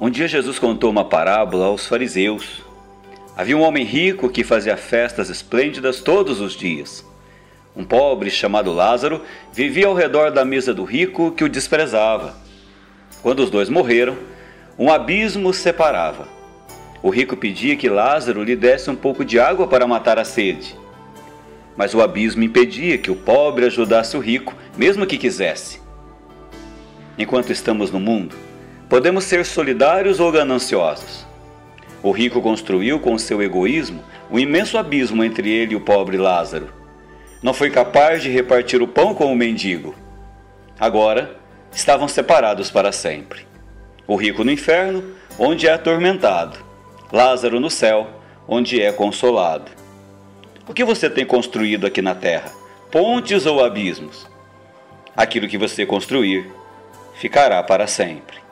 Um dia Jesus contou uma parábola aos fariseus. Havia um homem rico que fazia festas esplêndidas todos os dias. Um pobre chamado Lázaro vivia ao redor da mesa do rico que o desprezava. Quando os dois morreram, um abismo os separava. O rico pedia que Lázaro lhe desse um pouco de água para matar a sede. Mas o abismo impedia que o pobre ajudasse o rico, mesmo que quisesse. Enquanto estamos no mundo, Podemos ser solidários ou gananciosos. O rico construiu com seu egoísmo um imenso abismo entre ele e o pobre Lázaro. Não foi capaz de repartir o pão com o mendigo. Agora estavam separados para sempre. O rico no inferno, onde é atormentado. Lázaro no céu, onde é consolado. O que você tem construído aqui na terra? Pontes ou abismos? Aquilo que você construir ficará para sempre.